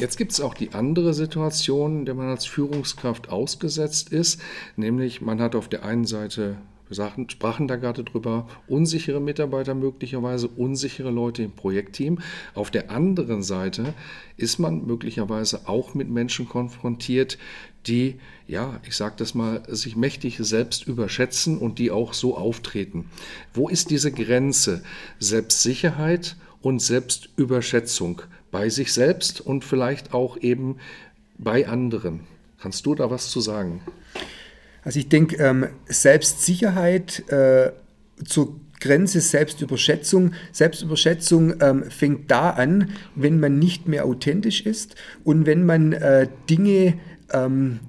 Jetzt gibt es auch die andere Situation, der man als Führungskraft ausgesetzt ist, nämlich man hat auf der einen Seite wir sprachen da gerade drüber, unsichere Mitarbeiter möglicherweise, unsichere Leute im Projektteam. Auf der anderen Seite ist man möglicherweise auch mit Menschen konfrontiert, die, ja, ich sage das mal, sich mächtig selbst überschätzen und die auch so auftreten. Wo ist diese Grenze? Selbstsicherheit und Selbstüberschätzung bei sich selbst und vielleicht auch eben bei anderen. Kannst du da was zu sagen? Also ich denke, ähm, Selbstsicherheit äh, zur Grenze Selbstüberschätzung. Selbstüberschätzung ähm, fängt da an, wenn man nicht mehr authentisch ist und wenn man äh, Dinge ähm,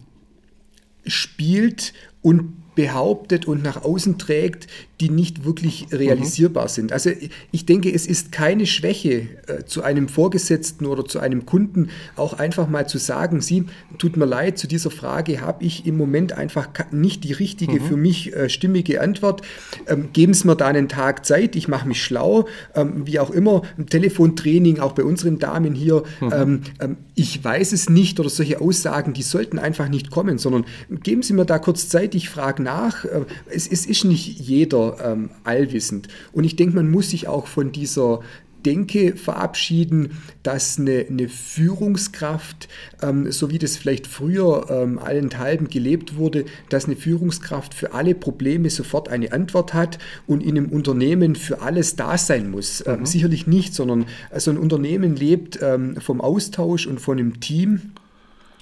spielt und behauptet und nach außen trägt, die nicht wirklich realisierbar mhm. sind. Also ich denke, es ist keine Schwäche äh, zu einem Vorgesetzten oder zu einem Kunden auch einfach mal zu sagen, Sie, tut mir leid, zu dieser Frage habe ich im Moment einfach nicht die richtige mhm. für mich äh, stimmige Antwort. Ähm, geben Sie mir da einen Tag Zeit, ich mache mich schlau, ähm, wie auch immer, Telefontraining, auch bei unseren Damen hier, mhm. ähm, ich weiß es nicht oder solche Aussagen, die sollten einfach nicht kommen, sondern geben Sie mir da kurz Zeit, ich frage nach. Äh, es, es ist nicht jeder ähm, allwissend. Und ich denke, man muss sich auch von dieser Denke verabschieden, dass eine, eine Führungskraft, ähm, so wie das vielleicht früher ähm, allenthalben gelebt wurde, dass eine Führungskraft für alle Probleme sofort eine Antwort hat und in einem Unternehmen für alles da sein muss. Ähm, mhm. sicherlich nicht, sondern also ein Unternehmen lebt ähm, vom Austausch und von einem Team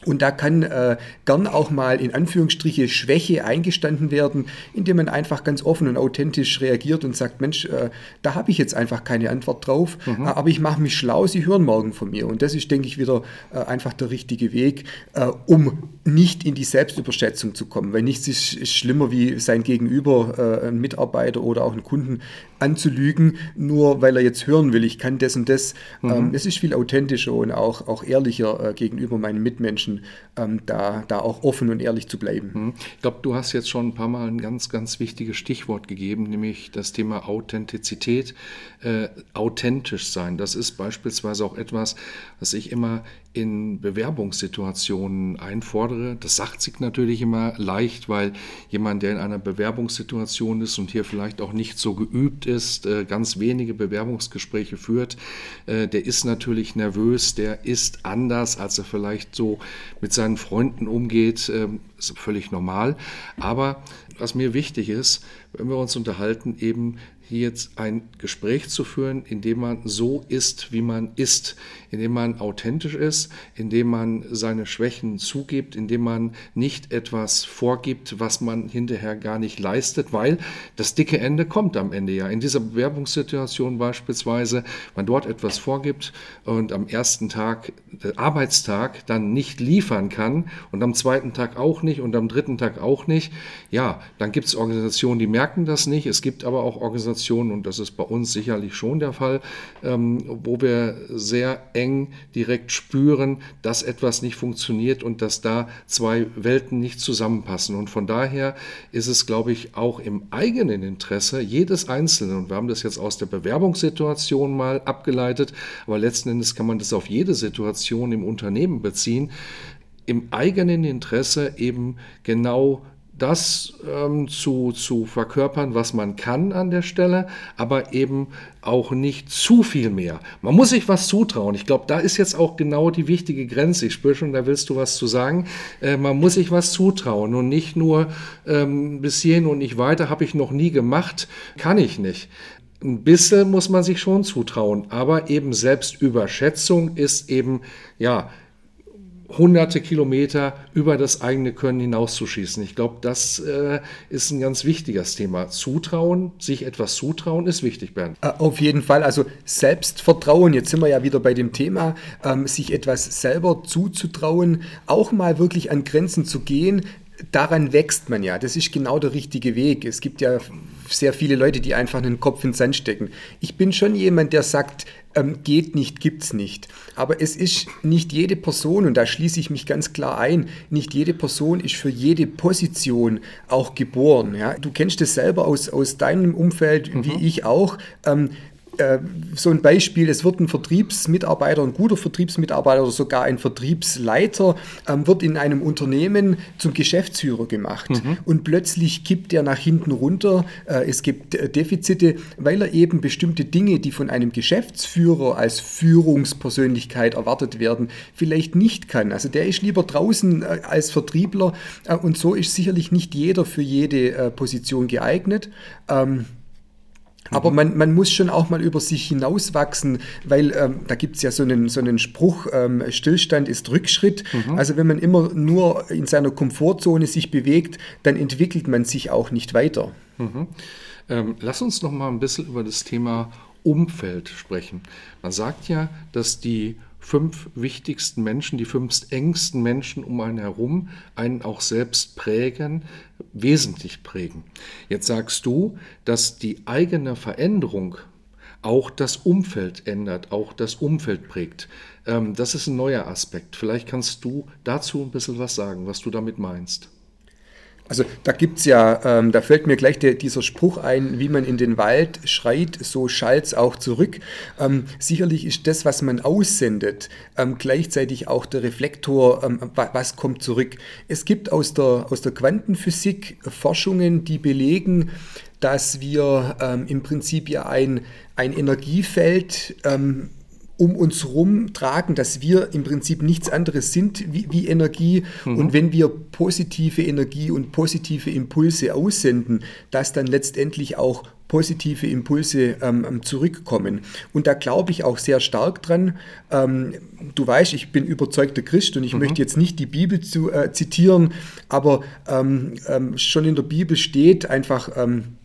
und da kann äh, gern auch mal in Anführungsstriche Schwäche eingestanden werden, indem man einfach ganz offen und authentisch reagiert und sagt, Mensch, äh, da habe ich jetzt einfach keine Antwort drauf, mhm. Äh, aber ich mache mich schlau, Sie hören morgen von mir. Und das ist, denke ich, wieder äh, einfach der richtige Weg, äh, um nicht in die Selbstüberschätzung zu kommen. Weil nichts ist, ist schlimmer, wie sein Gegenüber, äh, ein Mitarbeiter oder auch einen Kunden anzulügen, nur weil er jetzt hören will, ich kann das und das. Mhm. Ähm, es ist viel authentischer und auch, auch ehrlicher gegenüber meinen Mitmenschen Menschen, ähm, da, da auch offen und ehrlich zu bleiben. Mhm. Ich glaube, du hast jetzt schon ein paar Mal ein ganz, ganz wichtiges Stichwort gegeben, nämlich das Thema Authentizität, äh, authentisch sein. Das ist beispielsweise auch etwas, was ich immer in Bewerbungssituationen einfordere. Das sagt sich natürlich immer leicht, weil jemand, der in einer Bewerbungssituation ist und hier vielleicht auch nicht so geübt ist, äh, ganz wenige Bewerbungsgespräche führt, äh, der ist natürlich nervös, der ist anders, als er vielleicht so mit seinen Freunden umgeht. Ähm, ist völlig normal. Aber was mir wichtig ist, wenn wir uns unterhalten, eben hier jetzt ein Gespräch zu führen, in dem man so ist, wie man ist, in dem man authentisch ist, in dem man seine Schwächen zugibt, in dem man nicht etwas vorgibt, was man hinterher gar nicht leistet, weil das dicke Ende kommt am Ende ja. In dieser Bewerbungssituation beispielsweise, man dort etwas vorgibt und am ersten Tag, der Arbeitstag, dann nicht liefern kann und am zweiten Tag auch nicht und am dritten Tag auch nicht, ja, dann gibt es Organisationen, die merken das nicht. Es gibt aber auch Organisationen, und das ist bei uns sicherlich schon der Fall, ähm, wo wir sehr eng direkt spüren, dass etwas nicht funktioniert und dass da zwei Welten nicht zusammenpassen. Und von daher ist es, glaube ich, auch im eigenen Interesse jedes Einzelnen, und wir haben das jetzt aus der Bewerbungssituation mal abgeleitet, aber letzten Endes kann man das auf jede Situation im Unternehmen beziehen, im eigenen Interesse eben genau das ähm, zu, zu verkörpern, was man kann an der Stelle, aber eben auch nicht zu viel mehr. Man muss sich was zutrauen. Ich glaube, da ist jetzt auch genau die wichtige Grenze. Ich spüre schon, da willst du was zu sagen. Äh, man muss sich was zutrauen und nicht nur ähm, bis hierhin und nicht weiter, habe ich noch nie gemacht, kann ich nicht. Ein bisschen muss man sich schon zutrauen, aber eben Selbstüberschätzung ist eben, ja, hunderte Kilometer über das eigene Können hinauszuschießen. Ich glaube, das äh, ist ein ganz wichtiges Thema. Zutrauen, sich etwas zutrauen, ist wichtig, Bernd. Äh, auf jeden Fall. Also Selbstvertrauen, jetzt sind wir ja wieder bei dem Thema, ähm, sich etwas selber zuzutrauen, auch mal wirklich an Grenzen zu gehen, daran wächst man ja. Das ist genau der richtige Weg. Es gibt ja sehr viele Leute, die einfach einen Kopf in den Sand stecken. Ich bin schon jemand, der sagt, ähm, geht nicht, gibt's nicht. Aber es ist nicht jede Person, und da schließe ich mich ganz klar ein, nicht jede Person ist für jede Position auch geboren. Ja? Du kennst das selber aus, aus deinem Umfeld, mhm. wie ich auch. Ähm, äh, so ein Beispiel, es wird ein Vertriebsmitarbeiter, ein guter Vertriebsmitarbeiter oder sogar ein Vertriebsleiter, ähm, wird in einem Unternehmen zum Geschäftsführer gemacht mhm. und plötzlich kippt er nach hinten runter. Äh, es gibt äh, Defizite, weil er eben bestimmte Dinge, die von einem Geschäftsführer als Führungspersönlichkeit erwartet werden, vielleicht nicht kann. Also der ist lieber draußen äh, als Vertriebler und so ist sicherlich nicht jeder für jede Position geeignet. Ähm, aber man, man muss schon auch mal über sich hinauswachsen, weil ähm, da gibt es ja so einen, so einen Spruch, ähm, Stillstand ist Rückschritt. Mhm. Also wenn man immer nur in seiner Komfortzone sich bewegt, dann entwickelt man sich auch nicht weiter. Mhm. Ähm, lass uns noch mal ein bisschen über das Thema Umfeld sprechen. Man sagt ja, dass die fünf wichtigsten Menschen, die fünf engsten Menschen um einen herum, einen auch selbst prägen, wesentlich prägen. Jetzt sagst du, dass die eigene Veränderung auch das Umfeld ändert, auch das Umfeld prägt. Ähm, das ist ein neuer Aspekt. Vielleicht kannst du dazu ein bisschen was sagen, was du damit meinst. Also da gibt es ja, ähm, da fällt mir gleich der, dieser Spruch ein, wie man in den Wald schreit, so schallt es auch zurück. Ähm, sicherlich ist das, was man aussendet, ähm, gleichzeitig auch der Reflektor, ähm, was kommt zurück. Es gibt aus der, aus der Quantenphysik Forschungen, die belegen, dass wir ähm, im Prinzip ja ein, ein Energiefeld ähm, um uns herum tragen, dass wir im Prinzip nichts anderes sind wie, wie Energie. Mhm. Und wenn wir positive Energie und positive Impulse aussenden, dass dann letztendlich auch positive Impulse ähm, zurückkommen. Und da glaube ich auch sehr stark dran. Ähm, du weißt, ich bin überzeugter Christ und ich mhm. möchte jetzt nicht die Bibel zu, äh, zitieren, aber ähm, ähm schon in der Bibel steht einfach, ähm,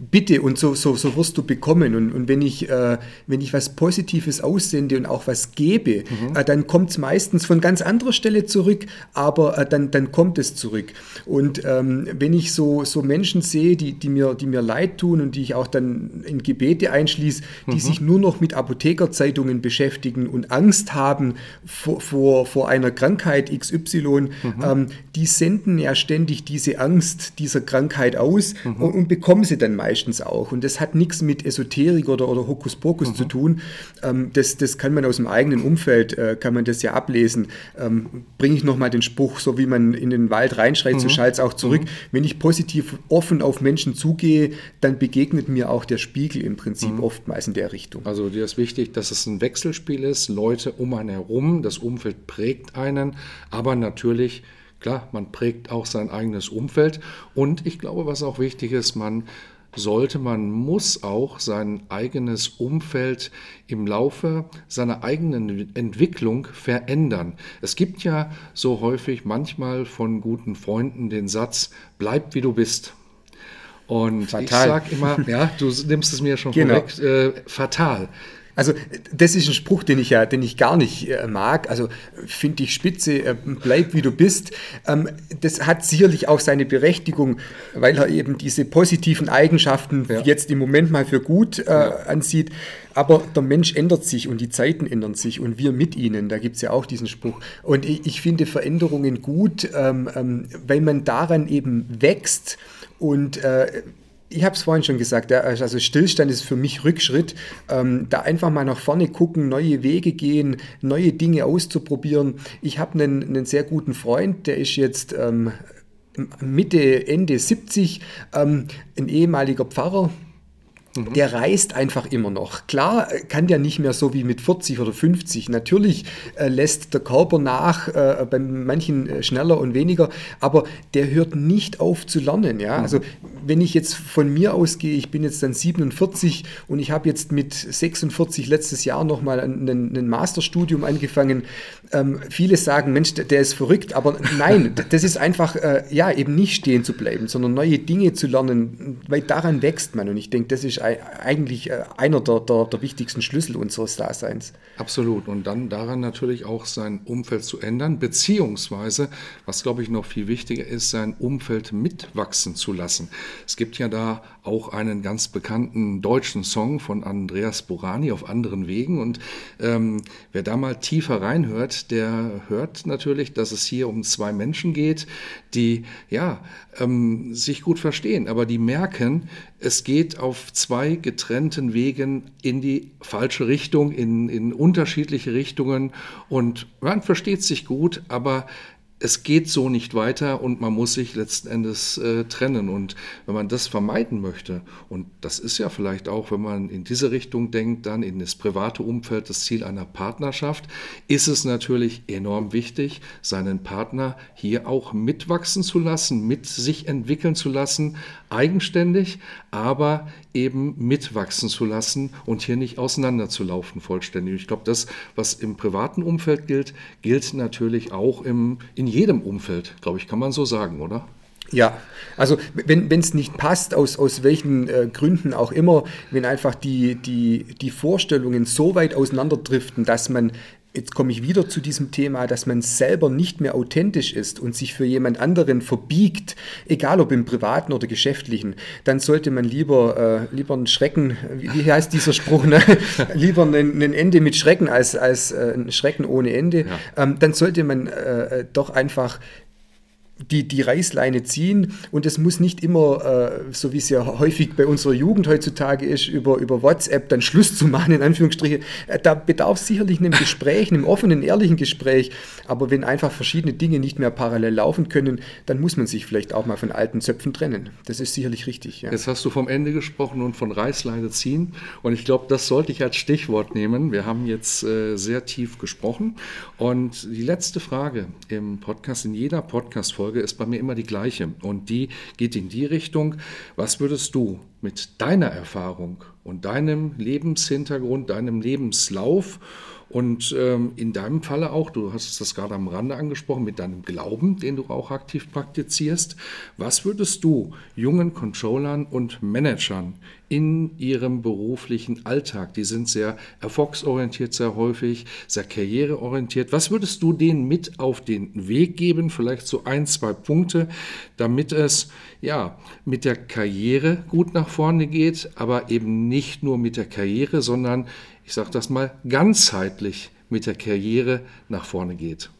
bitte und so, so, so wirst du bekommen. Und, und wenn, ich, äh, wenn ich was Positives aussende und auch was gebe, mhm. äh, dann kommt es meistens von ganz anderer Stelle zurück, aber äh, dann, dann kommt es zurück. Und ähm, wenn ich so, so Menschen sehe, die, die, mir, die mir leid tun und die ich auch dann in Gebete einschließe, die mhm. sich nur noch mit Apothekerzeitungen beschäftigen und Angst haben vor, vor, vor einer Krankheit XY, mhm. ähm, die senden ja ständig diese Angst dieser Krankheit aus mhm. und, und bekommen sie dann meistens meistens auch. Und das hat nichts mit Esoterik oder, oder Hokuspokus mhm. zu tun. Ähm, das, das kann man aus dem eigenen Umfeld, äh, kann man das ja ablesen. Ähm, Bringe ich nochmal den Spruch, so wie man in den Wald reinschreit, mhm. so schallt es auch zurück. Mhm. Wenn ich positiv offen auf Menschen zugehe, dann begegnet mir auch der Spiegel im Prinzip mhm. oftmals in der Richtung. Also dir ist wichtig, dass es ein Wechselspiel ist, Leute um einen herum, das Umfeld prägt einen, aber natürlich Klar, man prägt auch sein eigenes Umfeld. Und ich glaube, was auch wichtig ist, man sollte man, muss auch sein eigenes Umfeld im Laufe seiner eigenen Entwicklung verändern. Es gibt ja so häufig manchmal von guten Freunden den Satz, bleib wie du bist. Und fatal. ich sage immer, ja, du nimmst es mir schon genau. vorweg, äh, fatal. Also das ist ein Spruch, den ich ja, den ich gar nicht äh, mag. Also finde ich spitze, äh, bleib wie du bist. Ähm, das hat sicherlich auch seine Berechtigung, weil er eben diese positiven Eigenschaften ja. jetzt im Moment mal für gut äh, ja. ansieht. Aber der Mensch ändert sich und die Zeiten ändern sich und wir mit ihnen. Da gibt es ja auch diesen Spruch. Und ich, ich finde Veränderungen gut, ähm, ähm, weil man daran eben wächst und äh, ich habe es vorhin schon gesagt, also Stillstand ist für mich Rückschritt. Ähm, da einfach mal nach vorne gucken, neue Wege gehen, neue Dinge auszuprobieren. Ich habe einen, einen sehr guten Freund, der ist jetzt ähm, Mitte, Ende 70, ähm, ein ehemaliger Pfarrer, mhm. der reist einfach immer noch. Klar äh, kann der nicht mehr so wie mit 40 oder 50. Natürlich äh, lässt der Körper nach, äh, bei manchen äh, schneller und weniger, aber der hört nicht auf zu lernen. Ja? Mhm. Also wenn ich jetzt von mir ausgehe, ich bin jetzt dann 47 und ich habe jetzt mit 46 letztes Jahr nochmal ein, ein Masterstudium angefangen. Ähm, viele sagen, Mensch, der ist verrückt, aber nein, das ist einfach, äh, ja, eben nicht stehen zu bleiben, sondern neue Dinge zu lernen, weil daran wächst man. Und ich denke, das ist eigentlich äh, einer der, der, der wichtigsten Schlüssel unseres Daseins. Absolut. Und dann daran natürlich auch sein Umfeld zu ändern, beziehungsweise, was glaube ich noch viel wichtiger ist, sein Umfeld mitwachsen zu lassen. Es gibt ja da auch einen ganz bekannten deutschen Song von Andreas Borani auf anderen Wegen. Und ähm, wer da mal tiefer reinhört, der hört natürlich, dass es hier um zwei Menschen geht, die ja ähm, sich gut verstehen, aber die merken, es geht auf zwei getrennten Wegen in die falsche Richtung, in, in unterschiedliche Richtungen und man versteht sich gut, aber es geht so nicht weiter und man muss sich letzten Endes äh, trennen. Und wenn man das vermeiden möchte, und das ist ja vielleicht auch, wenn man in diese Richtung denkt, dann in das private Umfeld, das Ziel einer Partnerschaft, ist es natürlich enorm wichtig, seinen Partner hier auch mitwachsen zu lassen, mit sich entwickeln zu lassen, eigenständig, aber eben mitwachsen zu lassen und hier nicht auseinanderzulaufen vollständig. Ich glaube, das, was im privaten Umfeld gilt, gilt natürlich auch im, in jedem Umfeld, glaube ich, kann man so sagen, oder? Ja, also wenn es nicht passt, aus, aus welchen äh, Gründen auch immer, wenn einfach die, die, die Vorstellungen so weit auseinanderdriften, dass man jetzt komme ich wieder zu diesem Thema, dass man selber nicht mehr authentisch ist und sich für jemand anderen verbiegt, egal ob im privaten oder geschäftlichen, dann sollte man lieber, äh, lieber einen Schrecken, wie heißt dieser Spruch, ne? lieber ein, Ende mit Schrecken als, als äh, ein Schrecken ohne Ende. Ja. Ähm, dann sollte man äh, doch einfach die, die Reißleine ziehen und es muss nicht immer, äh, so wie es ja häufig bei unserer Jugend heutzutage ist, über, über WhatsApp dann Schluss zu machen, in Anführungsstrichen. Äh, da bedarf es sicherlich einem Gespräch, einem offenen, ehrlichen Gespräch, aber wenn einfach verschiedene Dinge nicht mehr parallel laufen können, dann muss man sich vielleicht auch mal von alten Zöpfen trennen. Das ist sicherlich richtig. Ja. Jetzt hast du vom Ende gesprochen und von Reißleine ziehen und ich glaube, das sollte ich als Stichwort nehmen. Wir haben jetzt äh, sehr tief gesprochen und die letzte Frage im Podcast, in jeder Podcast-Folge, Folge ist bei mir immer die gleiche. Und die geht in die Richtung, was würdest du mit deiner Erfahrung und deinem Lebenshintergrund, deinem Lebenslauf und ähm, in deinem Falle auch, du hast das gerade am Rande angesprochen, mit deinem Glauben, den du auch aktiv praktizierst. Was würdest du jungen Controllern und Managern in ihrem beruflichen Alltag, die sind sehr erfolgsorientiert, sehr häufig, sehr karriereorientiert, was würdest du denen mit auf den Weg geben? Vielleicht so ein, zwei Punkte, damit es ja mit der Karriere gut nach vorne geht, aber eben nicht nur mit der Karriere, sondern ich sage das mal, ganzheitlich mit der Karriere nach vorne geht?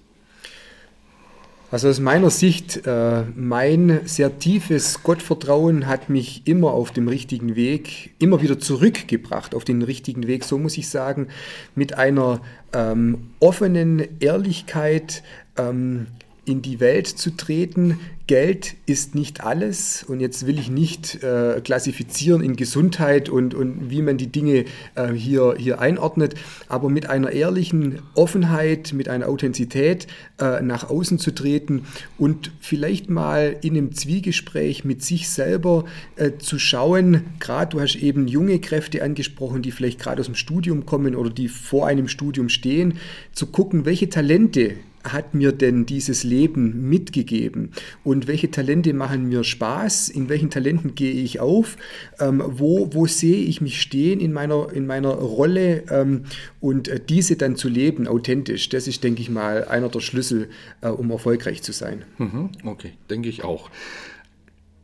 Also aus meiner Sicht, äh, mein sehr tiefes Gottvertrauen hat mich immer auf dem richtigen Weg, immer wieder zurückgebracht auf den richtigen Weg, so muss ich sagen, mit einer ähm, offenen Ehrlichkeit ähm, in die Welt zu treten, Geld ist nicht alles und jetzt will ich nicht äh, klassifizieren in Gesundheit und, und wie man die Dinge äh, hier, hier einordnet, aber mit einer ehrlichen Offenheit, mit einer Authentizität äh, nach außen zu treten und vielleicht mal in einem Zwiegespräch mit sich selber äh, zu schauen, gerade du hast eben junge Kräfte angesprochen, die vielleicht gerade aus dem Studium kommen oder die vor einem Studium stehen, zu gucken, welche Talente hat mir denn dieses Leben mitgegeben und welche Talente machen mir Spaß, in welchen Talenten gehe ich auf, ähm, wo, wo sehe ich mich stehen in meiner, in meiner Rolle ähm, und äh, diese dann zu leben, authentisch, das ist, denke ich mal, einer der Schlüssel, äh, um erfolgreich zu sein. Mhm, okay, denke ich auch.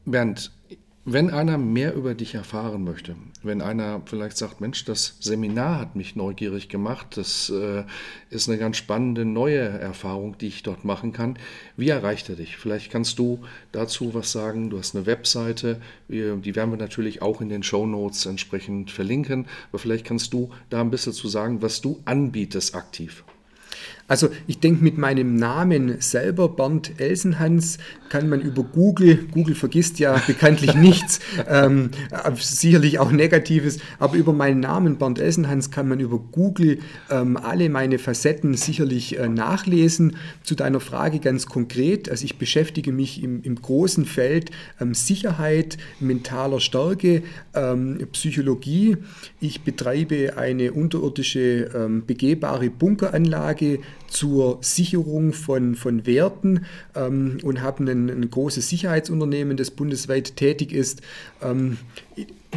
Bernd, wenn einer mehr über dich erfahren möchte, wenn einer vielleicht sagt, Mensch, das Seminar hat mich neugierig gemacht, das äh, ist eine ganz spannende neue Erfahrung, die ich dort machen kann, wie erreicht er dich? Vielleicht kannst du dazu was sagen. Du hast eine Webseite, die werden wir natürlich auch in den Show Notes entsprechend verlinken, aber vielleicht kannst du da ein bisschen zu sagen, was du anbietest aktiv. Also ich denke, mit meinem Namen selber, Bernd Elsenhans, kann man über Google, Google vergisst ja bekanntlich nichts, ähm, sicherlich auch Negatives, aber über meinen Namen, Bernd Elsenhans, kann man über Google ähm, alle meine Facetten sicherlich äh, nachlesen. Zu deiner Frage ganz konkret, also ich beschäftige mich im, im großen Feld ähm, Sicherheit, mentaler Stärke, ähm, Psychologie. Ich betreibe eine unterirdische ähm, begehbare Bunkeranlage, zur Sicherung von, von Werten ähm, und haben ein, ein, großes Sicherheitsunternehmen, das bundesweit tätig ist. Ähm,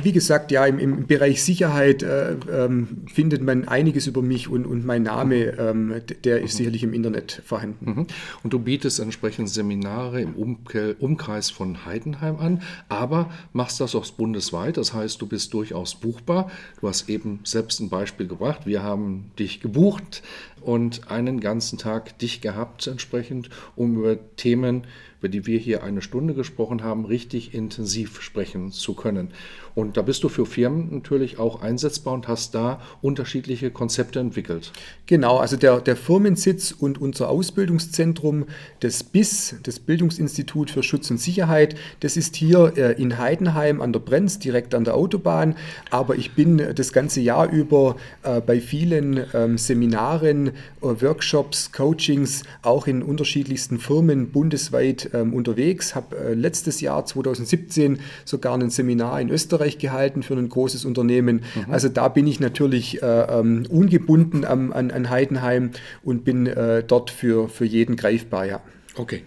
wie gesagt, ja, im, im Bereich Sicherheit äh, ähm, findet man einiges über mich und, und mein Name, ähm, der ist sicherlich im Internet vorhanden. Mhm. Und du bietest entsprechend Seminare im Umke Umkreis von Heidenheim an, aber machst das auch bundesweit. Das heißt, du bist durchaus buchbar. Du hast eben selbst ein Beispiel gebracht. Wir haben dich gebucht und einen ganzen Tag dich gehabt entsprechend, um über Themen über die wir hier eine Stunde gesprochen haben, richtig intensiv sprechen zu können. Und da bist du für Firmen natürlich auch einsetzbar und hast da unterschiedliche Konzepte entwickelt. Genau, also der, der Firmensitz und unser Ausbildungszentrum, das BIS, das Bildungsinstitut für Schutz und Sicherheit, das ist hier äh, in Heidenheim an der Brenz, direkt an der Autobahn. Aber ich bin das ganze Jahr über äh, bei vielen ähm, Seminaren, äh, Workshops, Coachings, auch in unterschiedlichsten Firmen bundesweit ähm, unterwegs, habe äh, letztes Jahr 2017 sogar ein Seminar in Österreich gehalten für ein großes Unternehmen. Mhm. Also da bin ich natürlich äh, ähm, ungebunden am, an, an, Heidenheim und bin äh, dort für, für jeden greifbar, ja. Okay.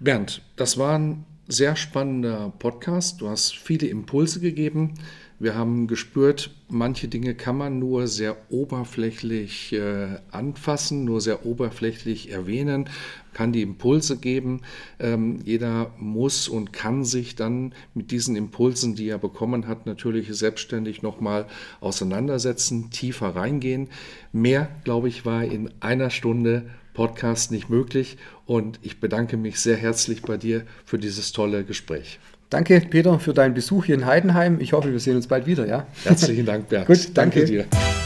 Bernd, das war ein sehr spannender Podcast. Du hast viele Impulse gegeben. Wir haben gespürt, manche Dinge kann man nur sehr oberflächlich äh, anfassen, nur sehr oberflächlich erwähnen, kann die Impulse geben. Ähm, jeder muss und kann sich dann mit diesen Impulsen, die er bekommen hat, natürlich selbstständig nochmal auseinandersetzen, tiefer reingehen. Mehr, glaube ich, war in einer Stunde Podcast nicht möglich und ich bedanke mich sehr herzlich bei dir für dieses tolle Gespräch. Danke, Peter, für deinen Besuch hier in Heidenheim. Ich hoffe, wir sehen uns bald wieder, ja? Herzlichen Dank, Bert. Gut, danke. danke dir.